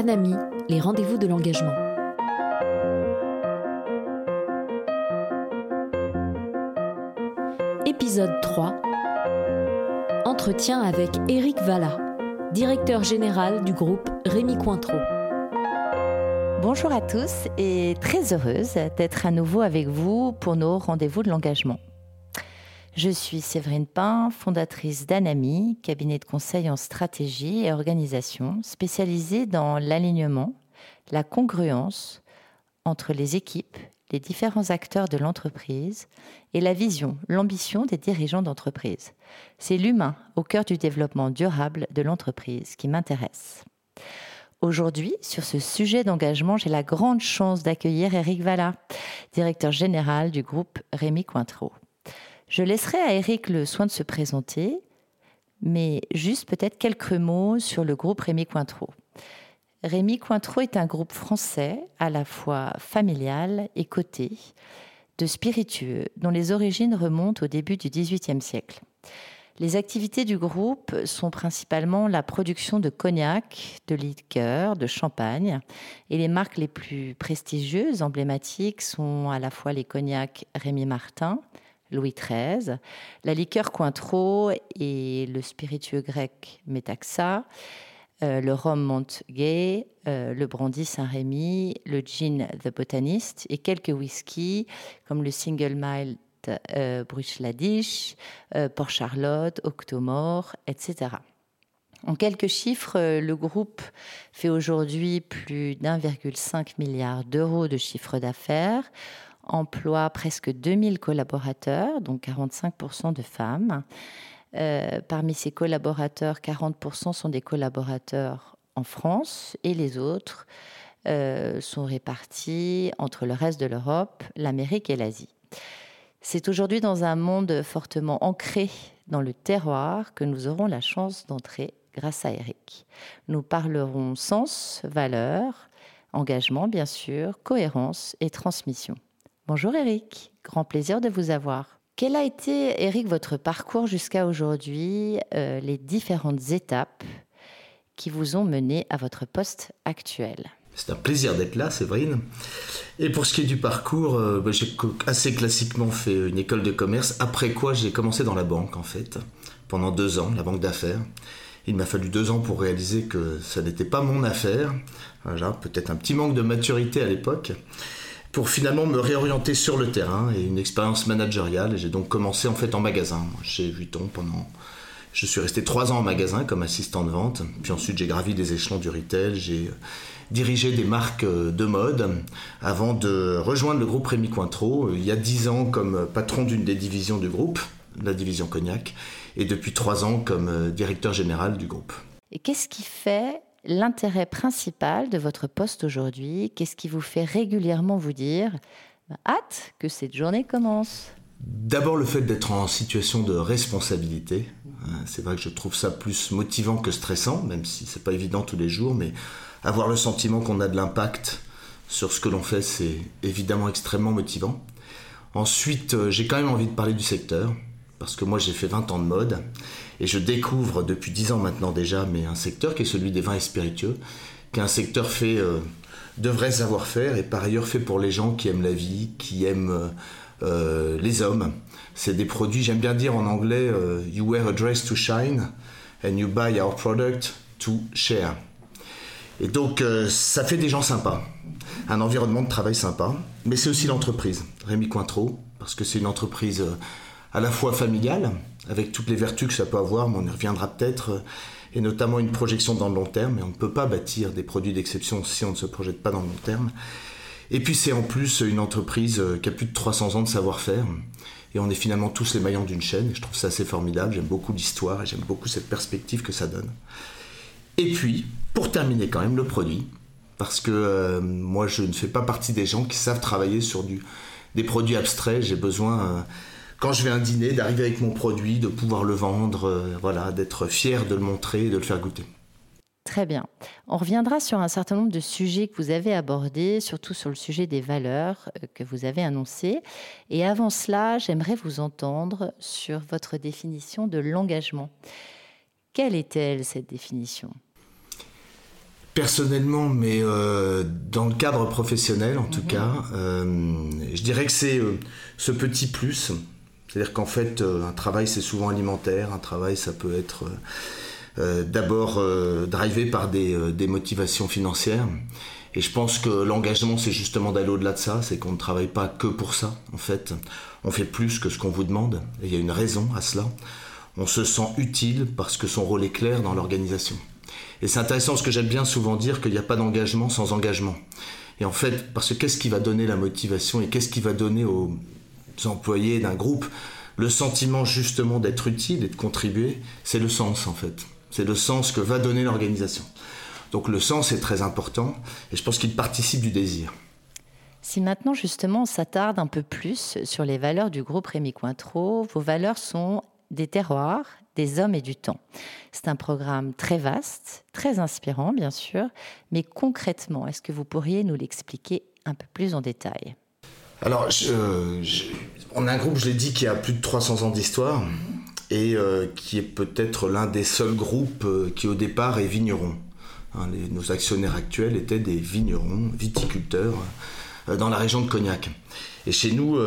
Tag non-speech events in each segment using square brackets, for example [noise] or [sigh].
Anami, les rendez-vous de l'engagement. Épisode 3 Entretien avec Éric Valla, directeur général du groupe Rémi Cointreau. Bonjour à tous et très heureuse d'être à nouveau avec vous pour nos rendez-vous de l'engagement. Je suis Séverine Pain, fondatrice d'Anami, cabinet de conseil en stratégie et organisation spécialisé dans l'alignement, la congruence entre les équipes, les différents acteurs de l'entreprise et la vision, l'ambition des dirigeants d'entreprise. C'est l'humain au cœur du développement durable de l'entreprise qui m'intéresse. Aujourd'hui, sur ce sujet d'engagement, j'ai la grande chance d'accueillir Eric Valla, directeur général du groupe Rémi Cointreau. Je laisserai à Eric le soin de se présenter, mais juste peut-être quelques mots sur le groupe Rémi Cointreau. Rémi Cointreau est un groupe français à la fois familial et coté, de spiritueux, dont les origines remontent au début du XVIIIe siècle. Les activités du groupe sont principalement la production de cognac, de liqueurs, de champagne, et les marques les plus prestigieuses, emblématiques, sont à la fois les cognacs Rémi Martin, Louis XIII, la liqueur Cointreau et le spiritueux grec Metaxa, euh, le rhum Montgay, euh, le brandy Saint-Rémy, le gin The Botanist et quelques whiskies comme le Single Malt euh, euh, Port Charlotte, Octomore, etc. En quelques chiffres, le groupe fait aujourd'hui plus d'1,5 milliard d'euros de chiffre d'affaires emploie presque 2000 collaborateurs, dont 45% de femmes. Euh, parmi ces collaborateurs, 40% sont des collaborateurs en France et les autres euh, sont répartis entre le reste de l'Europe, l'Amérique et l'Asie. C'est aujourd'hui dans un monde fortement ancré dans le terroir que nous aurons la chance d'entrer grâce à Eric. Nous parlerons sens, valeur, engagement bien sûr, cohérence et transmission. Bonjour Eric, grand plaisir de vous avoir. Quel a été, Eric, votre parcours jusqu'à aujourd'hui, euh, les différentes étapes qui vous ont mené à votre poste actuel? C'est un plaisir d'être là, Séverine. Et pour ce qui est du parcours, euh, bah, j'ai assez classiquement fait une école de commerce, après quoi j'ai commencé dans la banque, en fait, pendant deux ans, la banque d'affaires. Il m'a fallu deux ans pour réaliser que ça n'était pas mon affaire. Voilà, peut-être un petit manque de maturité à l'époque pour finalement me réorienter sur le terrain et une expérience managériale. J'ai donc commencé en fait en magasin chez Vuitton pendant. Je suis resté trois ans en magasin comme assistant de vente. Puis ensuite j'ai gravi des échelons du retail. J'ai euh, dirigé des marques euh, de mode avant de rejoindre le groupe Rémi Cointreau euh, il y a dix ans comme patron d'une des divisions du groupe, la division cognac, et depuis trois ans comme directeur général du groupe. Et qu'est-ce qui fait l'intérêt principal de votre poste aujourd'hui Qu'est-ce qui vous fait régulièrement vous dire bah, hâte que cette journée commence? D'abord le fait d'être en situation de responsabilité. Euh, c'est vrai que je trouve ça plus motivant que stressant, même si c'est pas évident tous les jours, mais avoir le sentiment qu'on a de l'impact sur ce que l'on fait, c'est évidemment extrêmement motivant. Ensuite, euh, j'ai quand même envie de parler du secteur parce que moi j'ai fait 20 ans de mode et je découvre depuis 10 ans maintenant déjà mais un secteur qui est celui des vins et spiritueux, qui est un secteur fait euh, de vrais savoir-faire et par ailleurs fait pour les gens qui aiment la vie, qui aiment euh, euh, les hommes. C'est des produits, j'aime bien dire en anglais, you wear a dress to shine and you buy our product to share. Et donc ça fait des gens sympas, un environnement de travail sympa, mais c'est aussi l'entreprise, Rémi Cointreau, parce que c'est une entreprise à la fois familiale, avec toutes les vertus que ça peut avoir, mais on y reviendra peut-être, euh, et notamment une projection dans le long terme, et on ne peut pas bâtir des produits d'exception si on ne se projette pas dans le long terme. Et puis c'est en plus une entreprise euh, qui a plus de 300 ans de savoir-faire, et on est finalement tous les maillons d'une chaîne, et je trouve ça assez formidable, j'aime beaucoup l'histoire, et j'aime beaucoup cette perspective que ça donne. Et puis, pour terminer quand même, le produit, parce que euh, moi je ne fais pas partie des gens qui savent travailler sur des produits abstraits, j'ai besoin quand je vais à un dîner, d'arriver avec mon produit, de pouvoir le vendre, euh, voilà, d'être fier de le montrer et de le faire goûter. Très bien. On reviendra sur un certain nombre de sujets que vous avez abordés, surtout sur le sujet des valeurs euh, que vous avez annoncées. Et avant cela, j'aimerais vous entendre sur votre définition de l'engagement. Quelle est-elle, cette définition? Personnellement, mais euh, dans le cadre professionnel en tout mhm. cas, euh, je dirais que c'est euh, ce petit plus. C'est-à-dire qu'en fait, un travail c'est souvent alimentaire, un travail ça peut être d'abord drivé par des, des, motivations financières. Et je pense que l'engagement c'est justement d'aller au-delà de ça, c'est qu'on ne travaille pas que pour ça en fait. On fait plus que ce qu'on vous demande, et il y a une raison à cela. On se sent utile parce que son rôle est clair dans l'organisation. Et c'est intéressant parce que j'aime bien souvent dire qu'il n'y a pas d'engagement sans engagement. Et en fait, parce que qu'est-ce qui va donner la motivation et qu'est-ce qui va donner aux employés d'un groupe le sentiment justement d'être utile et de contribuer, c'est le sens en fait. C'est le sens que va donner l'organisation. Donc le sens est très important et je pense qu'il participe du désir. Si maintenant justement on s'attarde un peu plus sur les valeurs du groupe Rémi Cointreau, vos valeurs sont des terroirs, des hommes et du temps. C'est un programme très vaste, très inspirant bien sûr, mais concrètement, est-ce que vous pourriez nous l'expliquer un peu plus en détail? Alors, on a un groupe, je l'ai dit, qui a plus de 300 ans d'histoire et euh, qui est peut-être l'un des seuls groupes euh, qui au départ est vigneron. Hein, nos actionnaires actuels étaient des vignerons, viticulteurs euh, dans la région de Cognac. Et chez nous,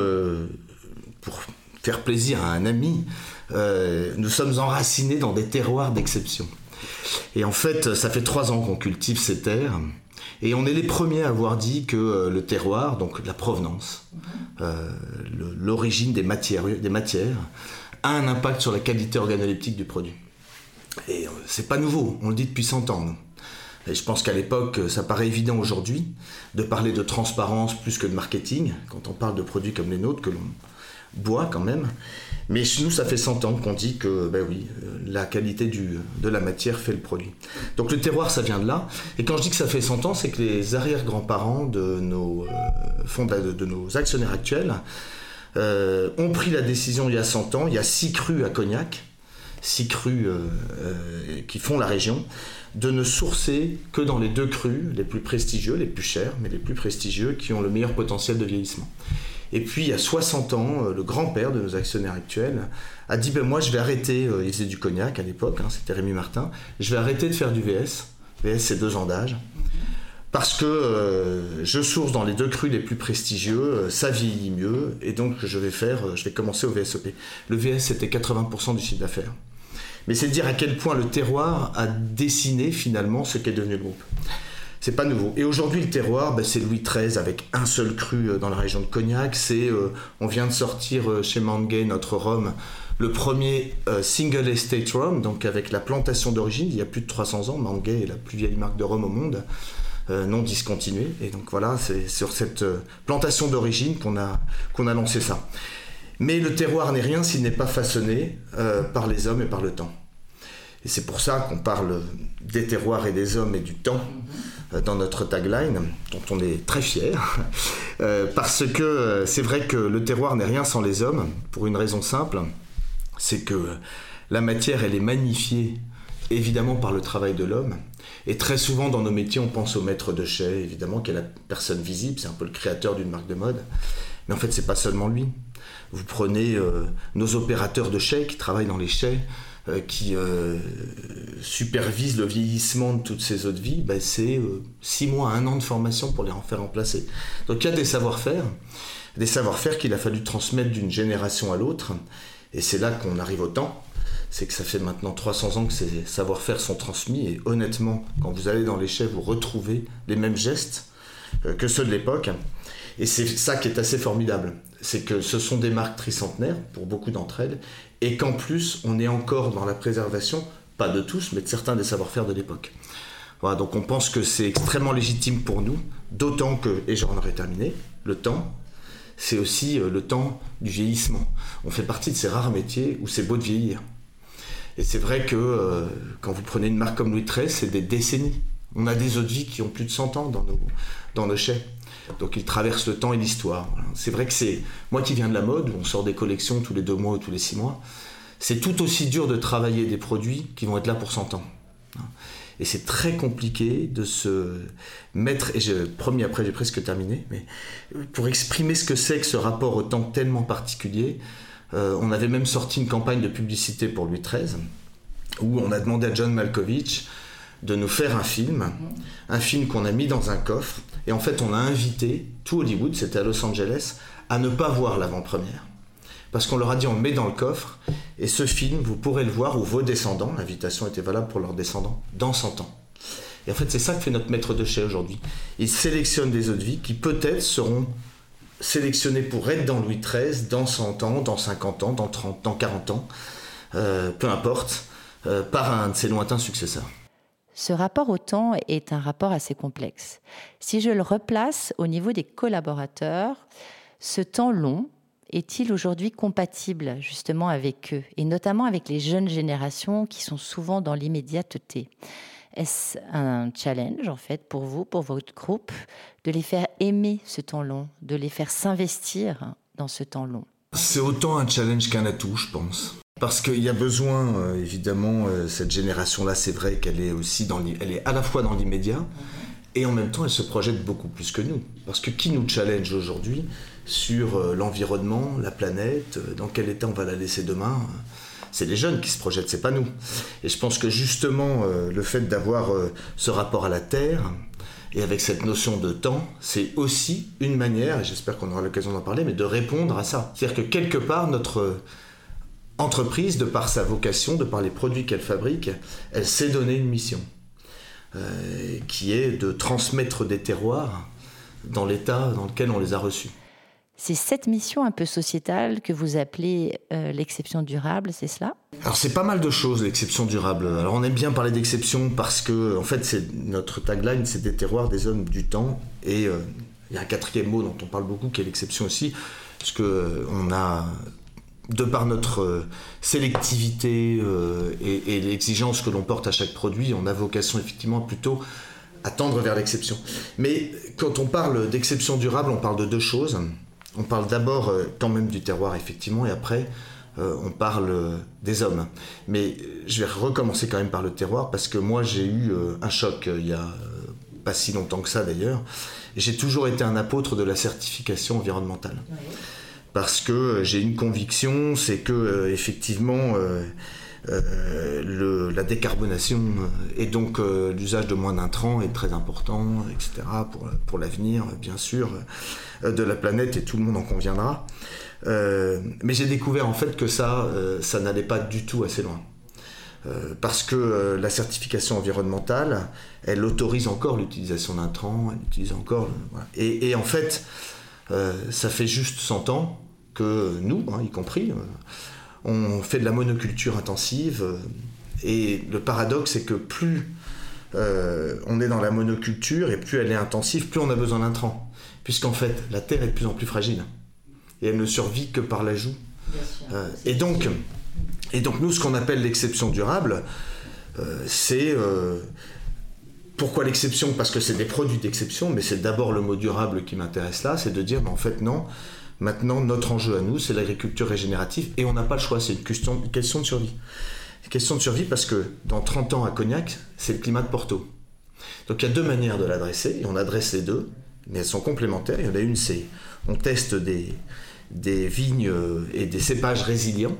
pour faire plaisir à un ami, nous sommes enracinés dans des terroirs d'exception. Et en fait, ça fait trois ans qu'on cultive ces terres. Et on est les premiers à avoir dit que euh, le terroir, donc la provenance, euh, l'origine des matières, des matières, a un impact sur la qualité organoleptique du produit. Et c'est pas nouveau, on le dit depuis 100 ans. Et je pense qu'à l'époque, ça paraît évident aujourd'hui de parler de transparence plus que de marketing, quand on parle de produits comme les nôtres, que l'on boit quand même. Mais chez nous, ça fait 100 ans qu'on dit que, ben oui, euh, la qualité de la matière fait le produit. Donc le terroir, ça vient de là. Et quand je dis que ça fait 100 ans, c'est que les arrière-grands-parents de nos, euh, actionnaires actuels euh, ont pris la décision il y a 100 ans, il y a six crus à Cognac, six crus qui font la région, de ne sourcer que dans les deux crus les plus prestigieux, les plus chers, mais les plus prestigieux, qui ont le meilleur potentiel de vieillissement. Et puis, il y a 60 ans, euh, le grand-père de nos actionnaires actuels a dit ben, Moi, je vais arrêter, euh, il faisait du cognac à l'époque, hein, c'était Rémi Martin, je vais arrêter de faire du VS. VS, c'est deux ans d'âge. Parce que euh, je source dans les deux crus les plus prestigieux, ça vieillit mieux, et donc je vais faire, je vais commencer au VSOP. Le VS, c'était 80% du chiffre d'affaires. Mais c'est dire à quel point le terroir a dessiné finalement ce qu'est devenu le groupe c'est pas nouveau. Et aujourd'hui, le terroir, ben, c'est Louis XIII avec un seul cru euh, dans la région de Cognac. C'est, euh, on vient de sortir euh, chez Mangay, notre rhum, le premier single estate rhum, donc avec la plantation d'origine, il y a plus de 300 ans. Mangay est la plus vieille marque de rhum au monde. non discontinuée. Et donc voilà, c'est sur cette plantation d'origine qu'on a, qu'on a lancé ça. Mais le terroir n'est rien s'il n'est pas façonné par les hommes et par le temps. Et c'est pour ça qu'on parle des terroirs et des hommes et du temps euh, dans notre tagline, dont on est très fier, [laughs] euh, parce que euh, c'est vrai que le terroir n'est rien sans les hommes, pour une raison simple, c'est que la matière, elle est magnifiée évidemment par le travail de l'homme, et très souvent dans nos métiers, on pense au maître de chai, évidemment, qui est la personne visible, c'est un peu le créateur d'une marque de mode, mais en fait, c'est pas seulement lui. Vous prenez nos opérateurs de chais qui travaillent dans les chais, euh, qui euh, supervise le vieillissement de toutes ces eaux de vie, ben, c'est euh, six mois, un an de formation pour les en faire remplacer. Donc il y a des savoir-faire, des savoir-faire qu'il a fallu transmettre d'une génération à l'autre, et c'est là qu'on arrive au temps. C'est que ça fait maintenant 300 ans que ces savoir-faire sont transmis, et honnêtement, quand vous allez dans les chais, vous retrouvez les mêmes gestes que ceux de l'époque. Et c'est ça qui est assez formidable. C'est que ce sont des marques tricentenaires, pour beaucoup d'entre elles, et qu'en plus, on est encore dans la préservation, pas de tous, mais de certains des savoir-faire de l'époque. Donc on pense que c'est extrêmement légitime pour nous, d'autant que, et j'en aurais terminé, le temps, c'est aussi euh, le temps du vieillissement. On fait partie de ces rares métiers où c'est beau de vieillir. Et c'est vrai que euh, quand vous prenez une marque comme Louis XIII, c'est des décennies. On a des eaux de qui ont plus de 100 ans dans nos, dans nos chais. Donc il traverse le temps et l'histoire. C'est vrai que c'est moi qui viens de la mode, on sort des collections tous les deux mois ou tous les six mois. C'est tout aussi dur de travailler des produits qui vont être là pour 100 ans. Et c'est très compliqué de se mettre, et je promis après j'ai presque terminé, mais pour exprimer ce que c'est que ce rapport au temps tellement particulier, euh, on avait même sorti une campagne de publicité pour Louis XIII, où on a demandé à John Malkovich de nous faire un film, un film qu'on a mis dans un coffre, et en fait on a invité tout Hollywood, c'était à Los Angeles, à ne pas voir l'avant-première. Parce qu'on leur a dit on met dans le coffre, et ce film, vous pourrez le voir, ou vos descendants, l'invitation était valable pour leurs descendants, dans 100 ans. Et en fait c'est ça que fait notre maître de chez aujourd'hui. Il sélectionne des eaux de vie qui peut-être seront sélectionnés pour être dans Louis XIII, dans 100 ans, dans 50 ans, dans 30, dans 40 ans, euh, peu importe, euh, par un de ses lointains successeurs. Ce rapport au temps est un rapport assez complexe. Si je le replace au niveau des collaborateurs, ce temps long est-il aujourd'hui compatible justement avec eux, et notamment avec les jeunes générations qui sont souvent dans l'immédiateté? Est-ce un challenge en fait pour vous, pour votre groupe, de les faire aimer ce temps long, de les faire s'investir dans ce temps long? C'est autant un challenge qu'un atout, je pense. Parce qu'il y a besoin, euh, évidemment, euh, cette génération-là, c'est vrai qu'elle est aussi dans, elle est à la fois dans l'immédiat, et en même temps, elle se projette beaucoup plus que nous. Parce que qui nous challenge aujourd'hui sur euh, l'environnement, la planète, dans quel état on va la laisser demain c'est les jeunes qui se projettent, c'est pas nous. Et je pense que justement, le fait d'avoir ce rapport à la Terre, et avec cette notion de temps, c'est aussi une manière, et j'espère qu'on aura l'occasion d'en parler, mais de répondre à ça. C'est-à-dire que quelque part, notre entreprise, de par sa vocation, de par les produits qu'elle fabrique, elle s'est donné une mission, euh, qui est de transmettre des terroirs dans l'état dans lequel on les a reçus. C'est cette mission un peu sociétale que vous appelez euh, l'exception durable, c'est cela? Alors c'est pas mal de choses l'exception durable. Alors on aime bien parler d'exception parce que en fait c'est notre tagline, c'est des terroirs des hommes du temps et euh, il y a un quatrième mot dont on parle beaucoup qui est l'exception aussi, parce que on a de par notre euh, sélectivité euh, et, l'exigence que l'on porte à chaque produit, on a vocation effectivement plutôt à tendre vers l'exception. Mais quand on parle d'exception durable, on parle de deux choses. On parle d'abord euh, quand même du terroir, effectivement, et après, on parle des hommes. Mais je vais recommencer quand même par le terroir, parce que moi, j'ai eu un choc il y a pas si longtemps que ça d'ailleurs. J'ai toujours été un apôtre de la certification environnementale parce que euh, j'ai une conviction, c'est que euh, effectivement euh, la décarbonation et donc l'usage de moins d'intrants est très important, etc. pour, pour l'avenir, bien sûr, de la planète et tout le monde en conviendra. mais j'ai découvert en fait que ça, ça n'allait pas du tout assez loin. parce que la certification environnementale, elle autorise encore l'utilisation d'intrants, elle utilise encore. Et, et, en fait, ça fait juste 100 ans que nous, hein, y compris, euh, on fait de la monoculture intensive. Euh, et le paradoxe, c'est que plus euh, on est dans la monoculture et plus elle est intensive, plus on a besoin d'intrants. Puisqu'en fait, la terre est de plus en plus fragile. Et elle ne survit que par l'ajout. et, donc, et donc, nous, ce qu'on appelle l'exception durable, c'est. pourquoi l'exception? Parce que c'est des produits d'exception, mais c'est d'abord le mot durable qui m'intéresse là, c'est de dire, mais en fait, non, Maintenant, notre enjeu à nous, c'est l'agriculture régénérative et on n'a pas le choix, c'est une question, de survie. Une question de survie parce que dans 30 ans à Cognac, c'est le climat de Porto. Donc il y a deux manières de l'adresser et on adresse les deux, mais elles sont complémentaires. Il y en a une, c'est on teste des, des vignes euh, et des cépages résilients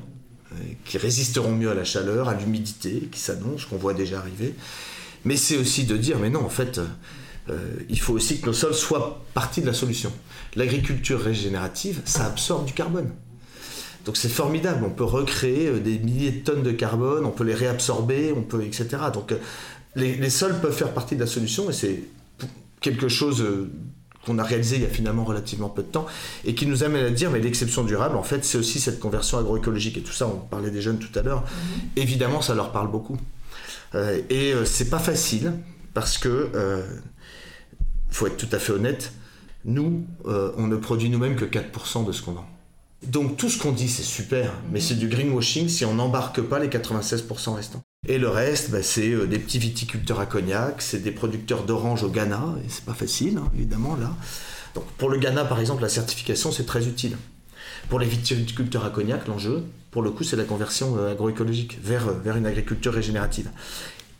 euh, qui résisteront mieux à la chaleur, à l'humidité qui s'annonce, qu'on voit déjà arriver. Mais c'est aussi de dire, mais non, en fait, euh, il faut aussi que nos sols soient partie de la solution. L'agriculture régénérative, ça absorbe du carbone. Donc c'est formidable, on peut recréer euh, des milliers de tonnes de carbone, on peut les réabsorber, on peut, etc. Donc euh, les, sols peuvent faire partie de la solution et c'est quelque chose qu'on a réalisé il y a finalement relativement peu de temps et qui nous amène à dire mais l'exception durable en fait c'est aussi cette conversion agroécologique et tout ça on parlait des jeunes tout à l'heure mm-hmm. évidemment ça leur parle beaucoup et c'est pas facile parce que faut être tout à fait honnête, nous, euh, on ne produit nous-mêmes que 4% de ce qu'on vend. Donc tout ce qu'on dit, c'est super, mais c'est du greenwashing si on n'embarque pas les 96% restants. Et le reste, bah, c'est euh, des petits viticulteurs à cognac, c'est des producteurs d'orange au Ghana, et c'est pas facile, hein, évidemment, là. Donc pour le Ghana, par exemple, la certification, c'est très utile. Pour les viticulteurs à cognac, l'enjeu, pour le coup, c'est la conversion euh, agroécologique vers, vers une agriculture régénérative.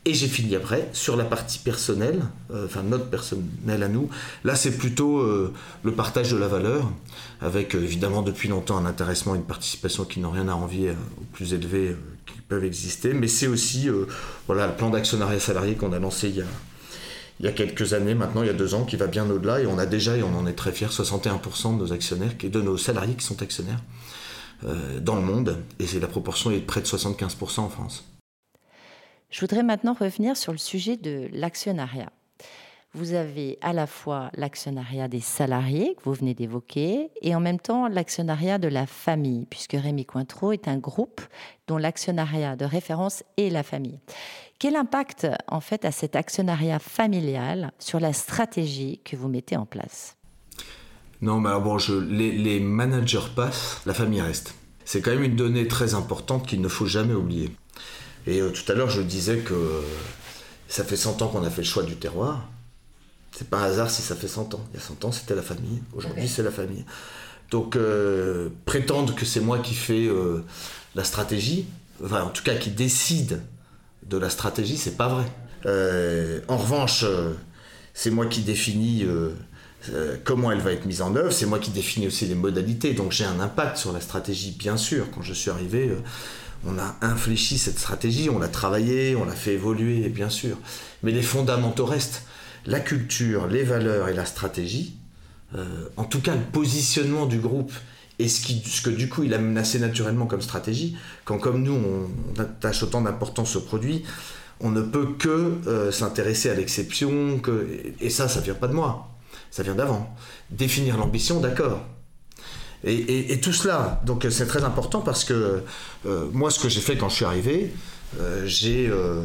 Et j'ai fini après sur la partie personnelle, euh, enfin notre personnel à nous. Là, c'est plutôt euh, le partage de la valeur, avec euh, évidemment depuis longtemps un intéressement et une participation qui n'ont rien à envier au plus élevé qui peuvent exister, mais c'est aussi voilà, le plan d'actionnariat salarié qu'on a lancé il y a, il y a quelques années maintenant, il y a deux ans, qui va bien au-delà, et on a déjà, et on en est très fiers, 61% de nos actionnaires, de nos salariés qui sont actionnaires dans le monde, et la proportion est de près de 75% en France. Je voudrais maintenant revenir sur le sujet de l'actionnariat. Vous avez à la fois l'actionnariat des salariés que vous venez d'évoquer et en même temps l'actionnariat de la famille, puisque Rémi Cointreau est un groupe dont l'actionnariat de référence est la famille. Quel impact en fait a cet actionnariat familial sur la stratégie que vous mettez en place? Non, mais alors bon, les, les managers passent, la famille reste. C'est quand même une donnée très importante qu'il ne faut jamais oublier. Et euh, tout à l'heure, je disais que ça fait 100 ans qu'on a fait le choix du terroir. C'est pas un hasard si ça fait 100 ans. Il y a 100 ans, c'était la famille. Aujourd'hui, c'est la famille. Donc, euh, prétendre que c'est moi qui fais euh, la stratégie, enfin, en tout cas qui décide de la stratégie, c'est pas vrai. en revanche, c'est moi qui définis comment elle va être mise en œuvre, c'est moi qui définis aussi les modalités. Donc, j'ai un impact sur la stratégie, bien sûr. Quand je suis arrivé on a infléchi cette stratégie, on l'a travaillé, on l'a fait évoluer, bien sûr. Mais les fondamentaux restent. La culture, les valeurs et la stratégie, euh, en tout cas le positionnement du groupe et ce que du coup il a menacé naturellement comme stratégie, quand comme nous on attache autant d'importance au produit, on ne peut que euh, s'intéresser à l'exception, et ça, ça vient pas de moi, ça vient d'avant. Définir l'ambition, d'accord, et, tout cela, donc c'est très important parce que euh, moi, ce que j'ai fait quand je suis arrivé, euh, j'ai euh,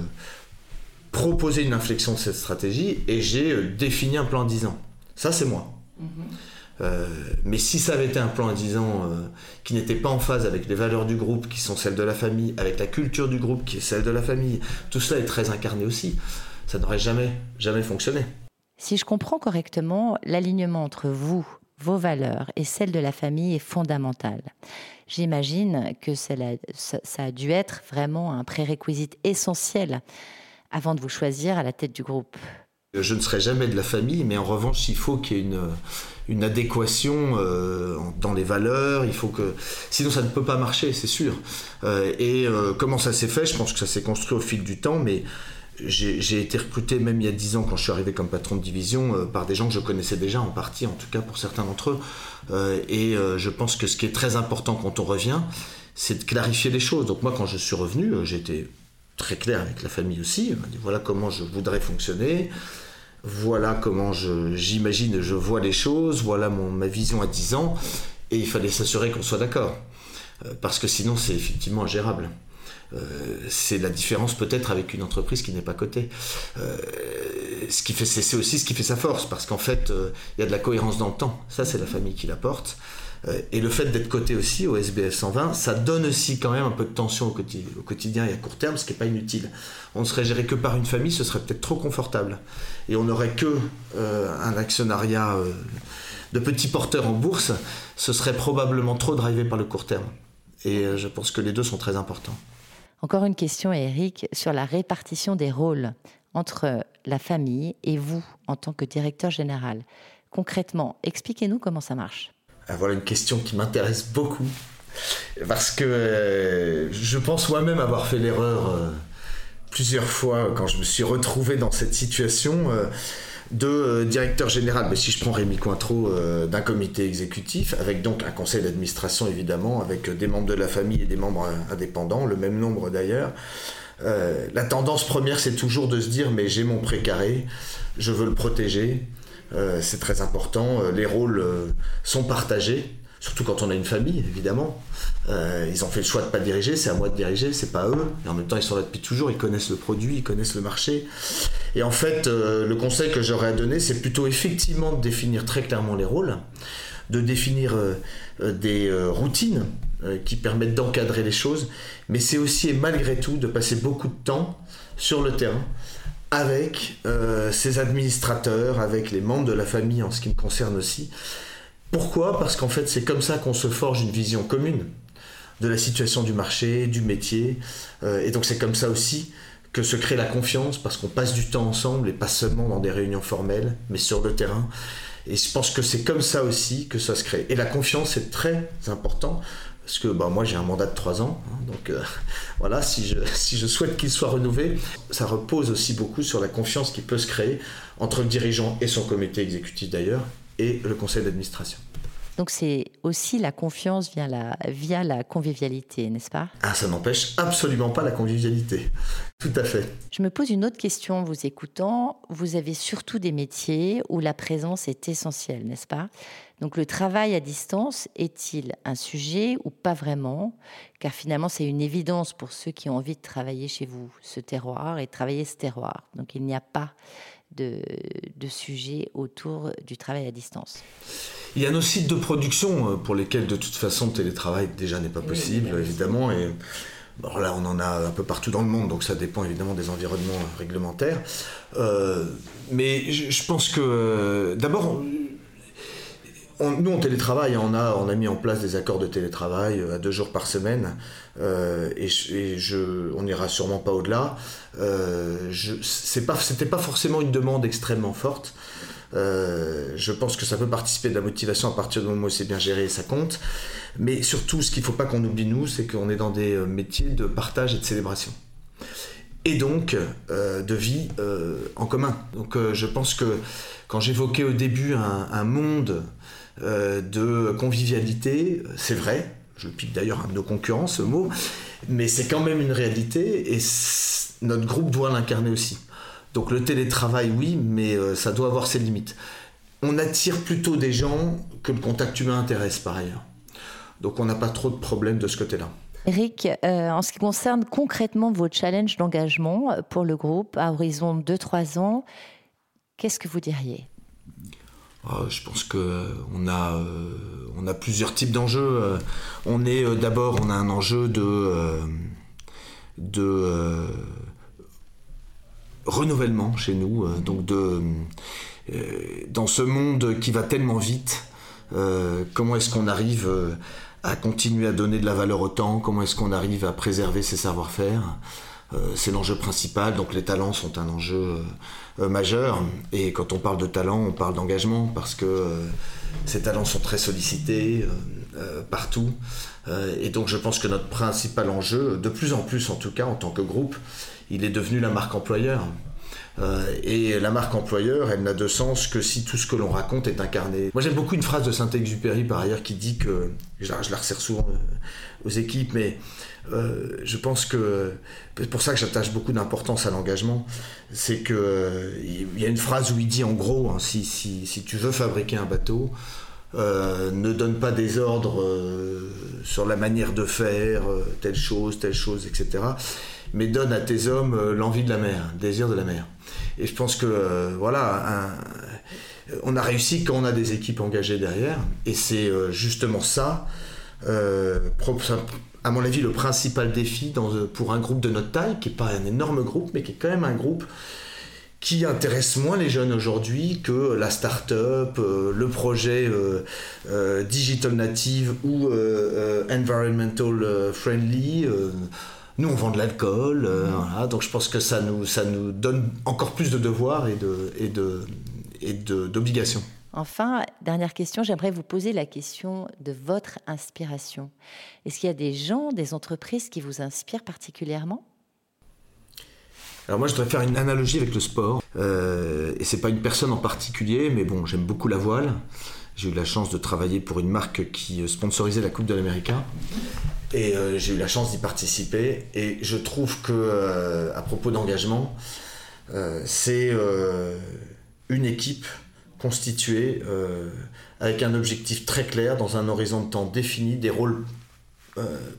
proposé une inflexion de cette stratégie et j'ai défini un plan à 10 ans. Ça, c'est moi. Mm-hmm. mais si ça avait été un plan à 10 ans qui n'était pas en phase avec les valeurs du groupe, qui sont celles de la famille, avec la culture du groupe, qui est celle de la famille, tout cela est très incarné aussi, ça n'aurait jamais, jamais fonctionné. Si je comprends correctement, l'alignement entre vous, vos valeurs et celles de la famille est fondamentale. J'imagine que ça, a dû être vraiment un prérequisite essentiel avant de vous choisir à la tête du groupe. Je ne serai jamais de la famille, mais en revanche, il faut qu'il y ait une, adéquation euh, dans les valeurs. Il faut que, sinon, ça ne peut pas marcher, c'est sûr. Euh, et euh, comment ça s'est fait? Je pense que ça s'est construit au fil du temps, mais j'ai été recruté même il y a 10 ans quand je suis arrivé comme patron de division euh, par des gens que je connaissais déjà en partie, en tout cas pour certains d'entre eux. Euh, et euh, je pense que ce qui est très important quand on revient, c'est de clarifier les choses. Donc moi quand je suis revenu, j'étais très clair avec la famille aussi. Voilà comment je voudrais fonctionner. Voilà comment j'imagine, je, vois les choses. Voilà mon, ma vision à 10 ans. Et il fallait s'assurer qu'on soit d'accord. parce que sinon c'est effectivement ingérable. Euh, c'est la différence peut-être avec une entreprise qui n'est pas cotée. Euh, ce qui fait, c'est aussi ce qui fait sa force, parce qu'en fait, euh, il y a de la cohérence dans le temps. Ça, c'est la famille qui l'apporte. et le fait d'être coté aussi au SBF 120, ça donne aussi quand même un peu de tension au, quotidien et à court terme, ce qui n'est pas inutile. On ne serait géré que par une famille, ce serait peut-être trop confortable. Et on n'aurait que un actionnariat de petits porteurs en bourse, ce serait probablement trop drivé par le court terme. Et je pense que les deux sont très importants. Encore une question, Eric, sur la répartition des rôles entre la famille et vous en tant que directeur général. Concrètement, expliquez-nous comment ça marche. Ah, voilà une question qui m'intéresse beaucoup. Parce que euh, je pense moi-même avoir fait l'erreur euh, plusieurs fois quand je me suis retrouvé dans cette situation. Euh, de euh, directeur général, mais si je prends Rémi Cointreau, euh, d'un comité exécutif, avec donc un conseil d'administration évidemment, avec euh, des membres de la famille et des membres indépendants, le même nombre d'ailleurs. la tendance première, c'est toujours de se dire, mais j'ai mon précaré, je veux le protéger, c'est très important, les rôles sont partagés, surtout quand on a une famille, évidemment. Euh, ils ont fait le choix de ne pas diriger, c'est à moi de diriger, c'est pas eux. Et en même temps, ils sont là depuis toujours, ils connaissent le produit, ils connaissent le marché. Et en fait, euh, le conseil que j'aurais à donner, c'est plutôt effectivement de définir très clairement les rôles, de définir euh, des routines qui permettent d'encadrer les choses, mais c'est aussi et malgré tout de passer beaucoup de temps sur le terrain avec ses administrateurs, avec les membres de la famille en ce qui me concerne aussi, pourquoi Parce qu'en fait, c'est comme ça qu'on se forge une vision commune de la situation du marché, du métier. Euh, et donc, c'est comme ça aussi que se crée la confiance, parce qu'on passe du temps ensemble et pas seulement dans des réunions formelles, mais sur le terrain. Et je pense que c'est comme ça aussi que ça se crée. Et la confiance, c'est très important. parce que bah, moi j'ai un mandat de trois ans, hein, donc euh, [laughs] voilà, si je, [laughs] si je souhaite qu'il soit renouvelé, ça repose aussi beaucoup sur la confiance qui peut se créer entre le dirigeant et son comité exécutif d'ailleurs, et le conseil d'administration. Donc c'est aussi la confiance via la, via la convivialité, n'est-ce pas? Ah, ça n'empêche absolument pas la convivialité. Tout à fait. Je me pose une autre question en vous écoutant. Vous avez surtout des métiers où la présence est essentielle, n'est-ce pas? Donc le travail à distance est-il un sujet ou pas vraiment? Car finalement c'est une évidence pour ceux qui ont envie de travailler chez vous ce terroir et travailler ce terroir. Donc il n'y a pas de, de sujet autour du travail à distance. Il y a nos sites de production euh, pour lesquels de toute façon le télétravail déjà n'est pas possible, évidemment. Et là, on en a un peu partout dans le monde, donc ça dépend évidemment des environnements réglementaires. Euh, mais je, pense que euh, d'abord, nous, on télétravaille, on a, on a mis en place des accords de télétravail à deux jours par semaine, et, je, on n'ira sûrement pas au-delà. Euh, ce n'était pas forcément une demande extrêmement forte. Euh, je pense que ça peut participer de la motivation à partir du moment où c'est bien géré et ça compte. Mais surtout, ce qu'il ne faut pas qu'on oublie, nous, c'est qu'on est dans des euh, métiers de partage et de célébration. Et donc, euh, de vie en commun. Donc, je pense que quand j'évoquais au début un, monde de convivialité, c'est vrai, je pique d'ailleurs un de nos concurrents, ce mot, mais c'est quand même une réalité et notre groupe doit l'incarner aussi. Donc le télétravail, oui, mais euh, ça doit avoir ses limites. On attire plutôt des gens que le contact humain intéresse par ailleurs. Donc on n'a pas trop de problèmes de ce côté-là. Eric, euh, en ce qui concerne concrètement vos challenges d'engagement pour le groupe à horizon 2-3 ans, qu'est-ce que vous diriez? Je pense qu'on a, euh, on a plusieurs types d'enjeux. On est d'abord, on a un enjeu de, de renouvellement chez nous, euh, donc de, euh, dans ce monde qui va tellement vite, euh, comment est-ce qu'on arrive à continuer à donner de la valeur au temps, comment est-ce qu'on arrive à préserver ses savoir-faire. C'est l'enjeu principal, donc les talents sont un enjeu majeur. Et quand on parle de talent, on parle d'engagement parce que ces talents sont très sollicités partout. et donc je pense que notre principal enjeu, de plus en plus en tout cas en tant que groupe, il est devenu la marque employeur. Euh, et la marque employeur, elle n'a de sens que si tout ce que l'on raconte est incarné. Moi j'aime beaucoup une phrase de Saint-Exupéry par ailleurs qui dit que, je la, resserre souvent euh, aux équipes, mais euh, je pense que c'est pour ça que j'attache beaucoup d'importance à l'engagement, c'est que il y a une phrase où il dit en gros, hein, si, si, si, tu veux fabriquer un bateau, ne donne pas des ordres sur la manière de faire telle chose, telle chose, etc mais donne à tes hommes euh, l'envie de la mer, le désir de la mer. Et je pense que euh, voilà, on a réussi quand on a des équipes engagées derrière, et c'est euh, justement ça, à mon avis, le principal défi pour un groupe de notre taille, qui n'est pas un énorme groupe, mais qui est quand même un groupe qui intéresse moins les jeunes aujourd'hui que la start-up, le projet digital native ou environmental friendly. Nous, on vend de l'alcool, euh, voilà, donc je pense que ça nous, ça nous donne encore plus de devoirs et de, et de, et d'obligations. Enfin, dernière question, j'aimerais vous poser la question de votre inspiration. Est-ce qu'il y a des gens, des entreprises qui vous inspirent particulièrement? Alors moi, je voudrais faire une analogie avec le sport. Euh, et c'est pas une personne en particulier, mais bon, j'aime beaucoup la voile. J'ai eu la chance de travailler pour une marque qui sponsorisait la Coupe de l'Amérique. Et euh, j'ai eu la chance d'y participer. Et je trouve que, euh, à propos d'engagement, euh, c'est une équipe constituée avec un objectif très clair, dans un horizon de temps défini, des rôles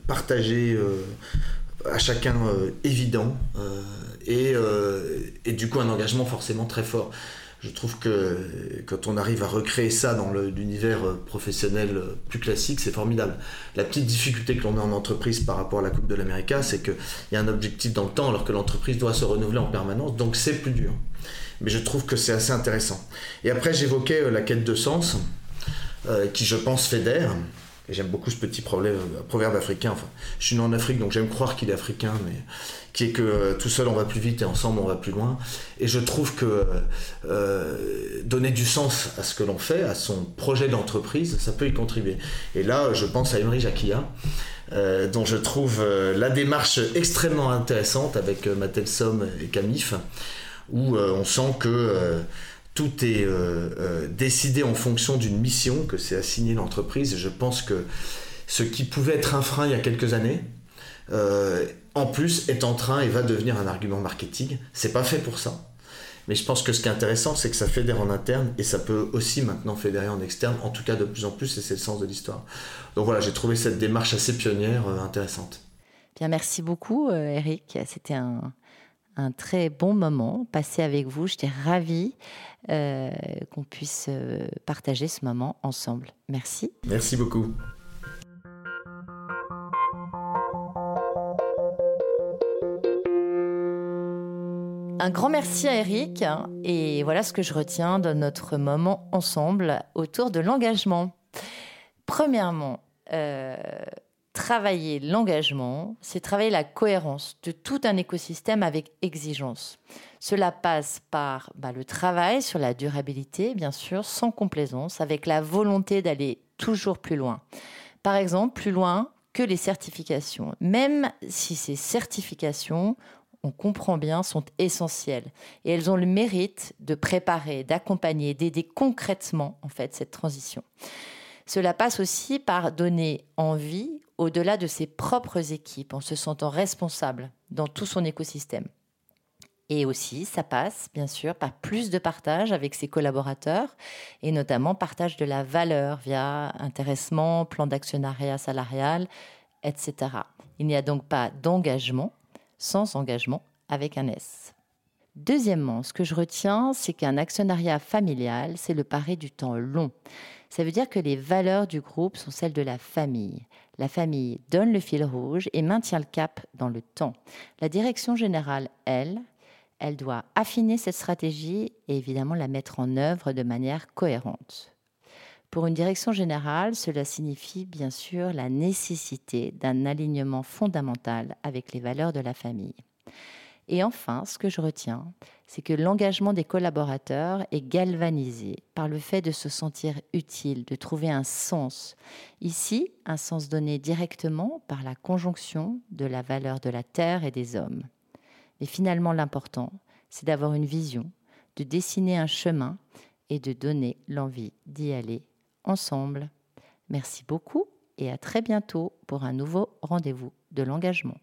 partagés à chacun évident, et, et, du coup un engagement forcément très fort je trouve que quand on arrive à recréer ça dans l'univers professionnel plus classique, c'est formidable. La petite difficulté que l'on a en entreprise par rapport à la Coupe de l'Amérique, c'est qu'il y a un objectif dans le temps alors que l'entreprise doit se renouveler en permanence, donc c'est plus dur. Mais je trouve que c'est assez intéressant. Et après, j'évoquais euh, la quête de sens, euh, qui je pense fédère. J'aime beaucoup ce petit problème, proverbe africain. Enfin, je suis né en Afrique, donc j'aime croire qu'il est africain, mais qui est que euh, tout seul on va plus vite et ensemble on va plus loin. Et je trouve que euh, donner du sens à ce que l'on fait, à son projet d'entreprise, ça peut y contribuer. Et là, je pense à Emery Jacquia, euh, dont je trouve la démarche extrêmement intéressante avec Matel Somme et Camif, où on sent que tout est décidé en fonction d'une mission que c'est assigné l'entreprise. Je pense que ce qui pouvait être un frein il y a quelques années, en plus, est en train et va devenir un argument marketing. C'est pas fait pour ça. Mais je pense que ce qui est intéressant, c'est que ça fédère en interne et ça peut aussi maintenant fédérer en externe, en tout cas de plus en plus, et c'est le sens de l'histoire. Donc voilà, j'ai trouvé cette démarche assez pionnière euh, intéressante. Bien, merci beaucoup, euh, Eric. C'était un, très bon moment passé avec vous. J'étais ravie euh, qu'on puisse partager ce moment ensemble. Merci. Merci beaucoup. Un grand merci à Eric. Et voilà ce que je retiens de notre moment ensemble autour de l'engagement. Premièrement, euh, travailler l'engagement, c'est travailler la cohérence de tout un écosystème avec exigence. Cela passe par bah, le travail sur la durabilité, bien sûr, sans complaisance, avec la volonté d'aller toujours plus loin. Par exemple, plus loin que les certifications, même si ces certifications on comprend bien, sont essentielles. Et elles ont le mérite de préparer, d'accompagner, d'aider concrètement en fait cette transition. Cela passe aussi par donner envie au-delà de ses propres équipes en se sentant responsable dans tout son écosystème. Et aussi, ça passe, bien sûr, par plus de partage avec ses collaborateurs, et notamment partage de la valeur via intéressement, plan d'actionnariat salarial, etc. Il n'y a donc pas d'engagement sans engagement avec un S. Deuxièmement, ce que je retiens, c'est qu'un actionnariat familial, c'est le pari du temps long. Ça veut dire que les valeurs du groupe sont celles de la famille. La famille donne le fil rouge et maintient le cap dans le temps. La direction générale, elle, elle doit affiner cette stratégie et évidemment la mettre en œuvre de manière cohérente. Pour une direction générale, cela signifie bien sûr la nécessité d'un alignement fondamental avec les valeurs de la famille. Et enfin, ce que je retiens, c'est que l'engagement des collaborateurs est galvanisé par le fait de se sentir utile, de trouver un sens. Ici, un sens donné directement par la conjonction de la valeur de la terre et des hommes. Mais finalement, l'important, c'est d'avoir une vision, de dessiner un chemin et de donner l'envie d'y aller ensemble. Merci beaucoup et à très bientôt pour un nouveau rendez-vous de l'engagement.